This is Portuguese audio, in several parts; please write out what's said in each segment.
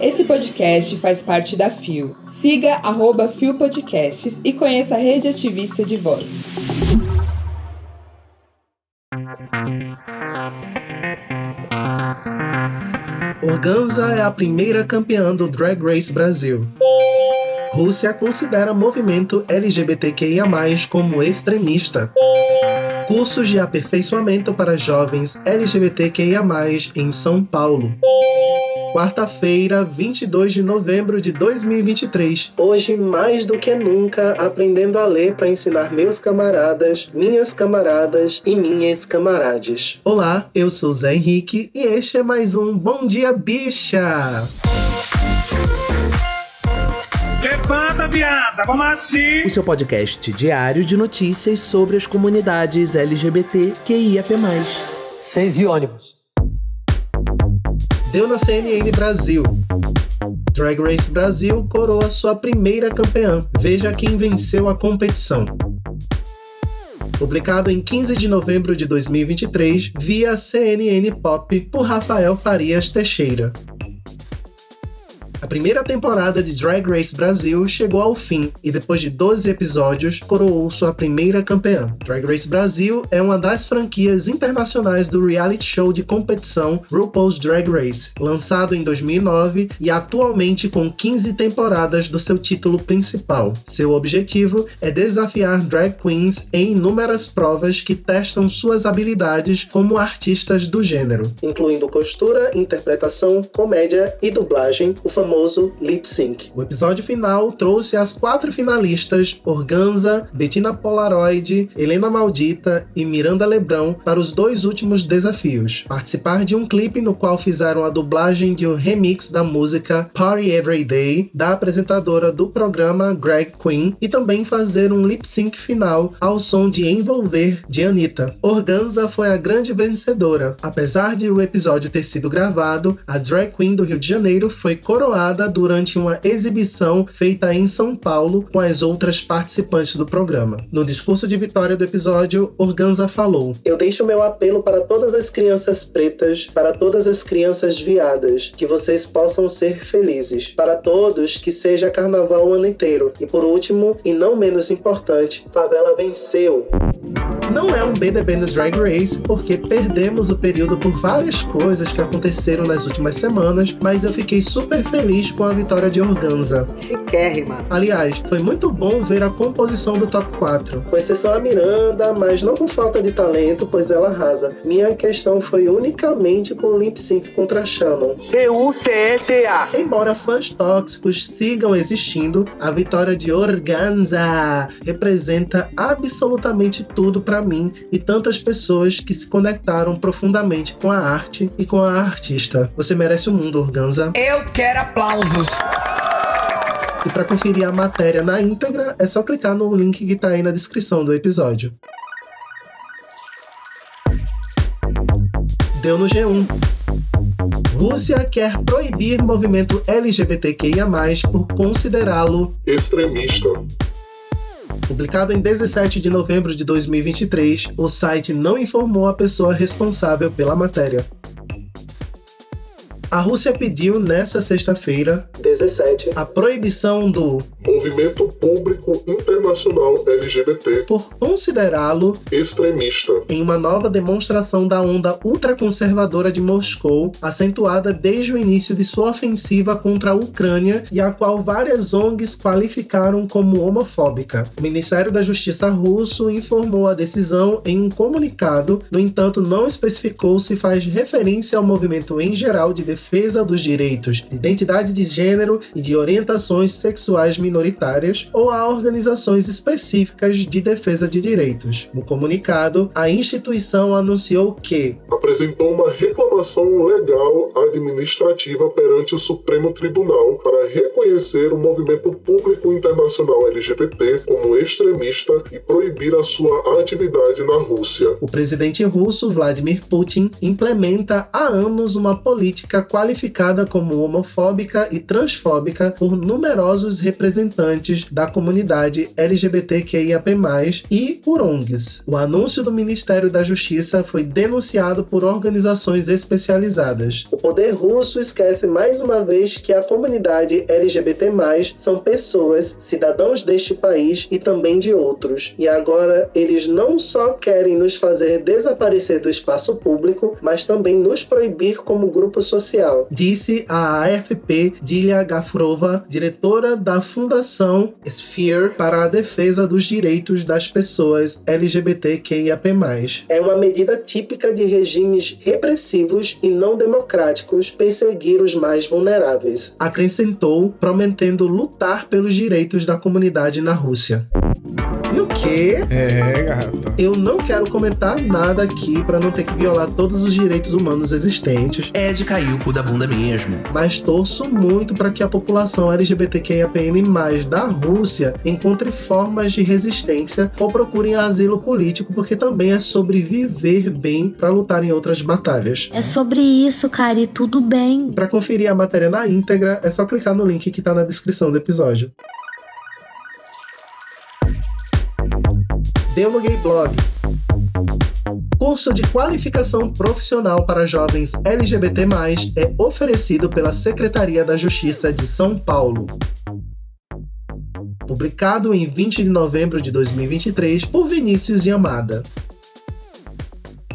Esse podcast faz parte da FIO. Siga arroba FIO Podcasts e conheça a rede ativista de vozes. Organza é a primeira campeã do Drag Race Brasil. Rússia considera movimento LGBTQIA+, como extremista. Cursos de aperfeiçoamento para jovens LGBTQIA+, em São Paulo. Quarta-feira, 22 de novembro de 2023. Hoje, mais do que nunca, aprendendo a ler para ensinar meus camaradas, minhas camaradas e minhas camarades. Olá, eu sou Zé Henrique e este é mais um Bom Dia Bicha! Levanta, viada, vamos assim! O seu podcast diário de notícias sobre as comunidades LGBT QIAP+. Seis e ônibus. Deu na CNN Brasil. Drag Race Brasil coroa sua primeira campeã. Veja quem venceu a competição. Publicado em 15 de novembro de 2023 via CNN Pop por Rafael Farias Teixeira. A primeira temporada de Drag Race Brasil chegou ao fim e depois de 12 episódios coroou sua primeira campeã. Drag Race Brasil é uma das franquias internacionais do reality show de competição RuPaul's Drag Race, lançado em 2009 e atualmente com 15 temporadas do seu título principal. Seu objetivo é desafiar drag queens em inúmeras provas que testam suas habilidades como artistas do gênero, incluindo costura, interpretação, comédia e dublagem, o famoso famoso lip sync. O episódio final trouxe as quatro finalistas Organza, Bettina Polaroid, Helena Maldita e Miranda Lebrão para os dois últimos desafios. Participar de um clipe no qual fizeram a dublagem de um remix da música Party Every Day da apresentadora do programa Greg Queen e também fazer um lip sync final ao som de Envolver de Anitta. Organza foi a grande vencedora. Apesar de o episódio ter sido gravado, a drag queen do Rio de Janeiro foi coroada durante uma exibição feita em São Paulo com as outras participantes do programa. No discurso de vitória do episódio, Organza falou: Eu deixo meu apelo para todas as crianças pretas, para todas as crianças viadas, que vocês possam ser felizes. Para todos, que seja carnaval o ano inteiro. E por último, e não menos importante, Favela venceu. Não é um BDB no Drag Race, porque perdemos o período por várias coisas que aconteceram nas últimas semanas, mas eu fiquei super feliz com a vitória de Organza. Chiquérrima. Aliás, foi muito bom ver a composição do top 4, com exceção a Miranda, mas não por falta de talento, pois ela arrasa. Minha questão foi unicamente com o lip sync contra Shannon. P-U-C-E-T-A. Embora fãs tóxicos sigam existindo, a vitória de Organza representa absolutamente tudo para mim e tantas pessoas que se conectaram profundamente com a arte e com a artista. Você merece o um mundo, Organza. Eu quero aplausos. E para conferir a matéria na íntegra, é só clicar no link que está aí na descrição do episódio. Deu no G1. Rússia quer proibir movimento LGBTQIA+, por considerá-lo extremista. Publicado em 17 de novembro de 2023, o site não informou a pessoa responsável pela matéria. A Rússia pediu nesta sexta-feira, 17, a proibição do Movimento Público Internacional LGBT por considerá-lo extremista em uma nova demonstração da onda ultraconservadora de Moscou, acentuada desde o início de sua ofensiva contra a Ucrânia e a qual várias ONGs qualificaram como homofóbica. O Ministério da Justiça russo informou a decisão em um comunicado, no entanto, não especificou se faz referência ao movimento em geral de defesa dos direitos de identidade de gênero e de orientações sexuais minoritárias ou a organizações específicas de defesa de direitos. No comunicado, a instituição anunciou que apresentou uma reclamação legal administrativa perante o Supremo Tribunal para reconhecer o movimento público internacional LGBT como extremista e proibir a sua atividade na Rússia. O presidente russo Vladimir Putin implementa há anos uma política qualificada como homofóbica e transfóbica por numerosos representantes da comunidade LGBTQIAP+, e por ONGs. O anúncio do Ministério da Justiça foi denunciado por organizações especializadas. O poder russo esquece mais uma vez que a comunidade LGBT+, são pessoas, cidadãos deste país e também de outros. E agora eles não só querem nos fazer desaparecer do espaço público, mas também nos proibir como grupo social. Disse a AFP Dilia Gafrova, diretora da Fundação Sphere para a defesa dos direitos das pessoas LGBTQIAP+. É uma medida típica de regimes repressivos e não democráticos perseguir os mais vulneráveis. Acrescentou, prometendo lutar pelos direitos da comunidade na Rússia. E o que? É, gata. Eu não quero comentar nada aqui para não ter que violar todos os direitos humanos existentes, É de cair o cu da bunda mesmo. mas torço muito para que a população LGBTQIAPN+, da Rússia encontre formas de resistência ou procurem asilo político, porque também é sobre viver bem para lutar em outras batalhas. É sobre isso, cara, e tudo bem. Para conferir a matéria na íntegra, é só clicar no link que está na descrição do episódio. Deu no Gay Blog. Curso de qualificação profissional para jovens LGBT+, é oferecido pela Secretaria da Justiça de São Paulo. Publicado em 20 de novembro de 2023 por Vinícius Yamada.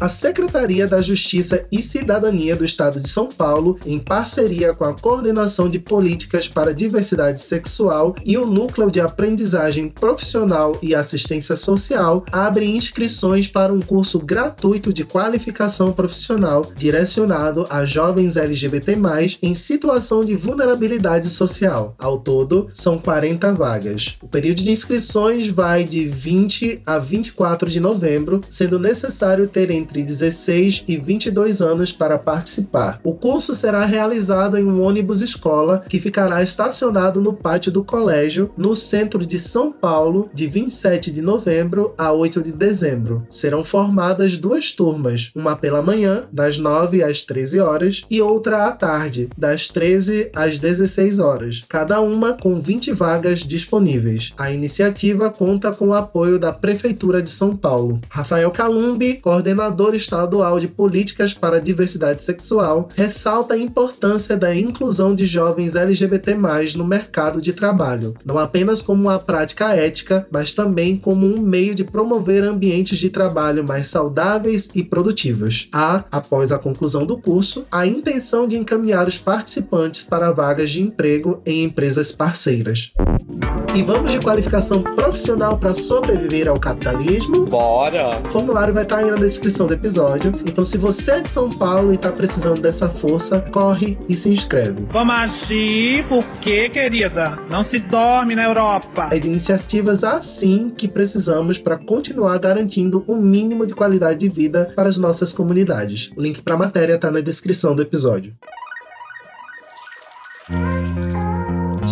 A Secretaria da Justiça e Cidadania do Estado de São Paulo, em parceria com a Coordenação de Políticas para Diversidade Sexual e o Núcleo de Aprendizagem Profissional e Assistência Social, abre inscrições para um curso gratuito de qualificação profissional direcionado a jovens LGBT+, em situação de vulnerabilidade social. Ao todo, são 40 vagas. O período de inscrições vai de 20 a 24 de novembro, sendo necessário ter entre 16 e 22 anos para participar. O curso será realizado em um ônibus escola que ficará estacionado no pátio do colégio, no centro de São Paulo, de 27 de novembro a 8 de dezembro. Serão formadas duas turmas, uma pela manhã, das 9 às 13 horas, e outra à tarde, das 13 às 16 horas, cada uma com 20 vagas disponíveis. A iniciativa conta com o apoio da Prefeitura de São Paulo. Rafael Calumbi, coordenador estadual de políticas para a diversidade sexual, ressalta a importância da inclusão de jovens LGBT+ no mercado de trabalho, não apenas como uma prática ética, mas também como um meio de promover ambientes de trabalho mais saudáveis e produtivos. Há, após a conclusão do curso, a intenção de encaminhar os participantes para vagas de emprego em empresas parceiras. E vamos de qualificação profissional para sobreviver ao capitalismo? Bora! O formulário vai estar aí na descrição do episódio. Então, se você é de São Paulo e está precisando dessa força, corre e se inscreve. Vamos agir porque, querida, não se dorme na Europa. É de iniciativas assim que precisamos para continuar garantindo o um mínimo de qualidade de vida para as nossas comunidades. O link para a matéria está na descrição do episódio.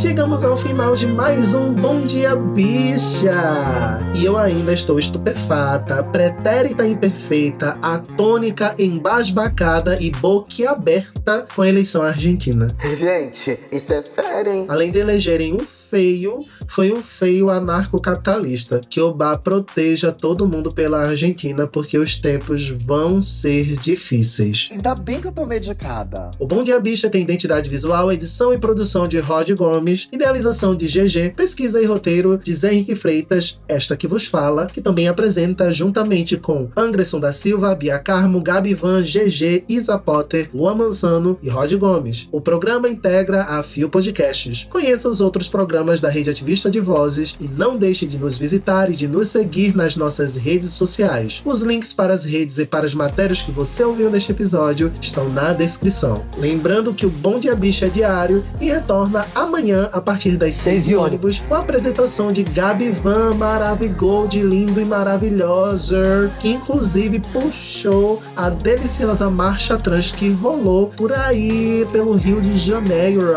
Chegamos ao final de mais um Bom Dia Bicha! E eu ainda estou estupefata, pretérita imperfeita, atônica, embasbacada e boquiaberta com a eleição argentina. Gente, isso é sério, hein? Além de elegerem um feio, foi um feio anarcocapitalista. Que Obá proteja todo mundo pela Argentina, porque os tempos vão ser difíceis. Ainda bem que eu tô medicada. O Bom Dia Bicha tem identidade visual, edição e produção de Rod Gomes, idealização de GG, pesquisa e roteiro de Zé Henrique Freitas, esta que vos fala, que também apresenta juntamente com Anderson da Silva, Bia Carmo, Gabi Van, GG, Isa Potter, Luan Manzano e Rod Gomes. O programa integra a Fio Podcasts. Conheça os outros programas da Rede Ativista lista de vozes e não deixe de nos visitar e de nos seguir nas nossas redes sociais. Os links para as redes e para as matérias que você ouviu neste episódio estão na descrição. Lembrando que o Bom Dia Bicha é diário e retorna amanhã a partir das 6 e ônibus com a apresentação de Gabi Van Maravigold, lindo e maravilhosa, que inclusive puxou a deliciosa marcha trans que rolou por aí pelo Rio de Janeiro.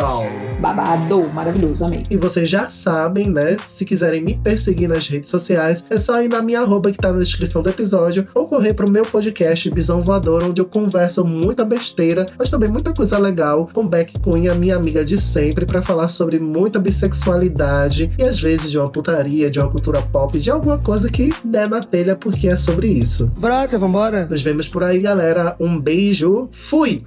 Babado, maravilhoso, amei. E vocês já sabem, né? Se quiserem me perseguir nas redes sociais, é só ir na minha arroba que tá na descrição do episódio ou correr pro meu podcast Visão Voadora, onde eu converso muita besteira, mas também muita coisa legal com Beck Cunha, minha amiga de sempre, para falar sobre muita bissexualidade e às vezes de uma putaria, de uma cultura pop, de alguma coisa que der na telha, porque é sobre isso. Brota, vambora. Nos vemos por aí, galera. Um beijo. Fui!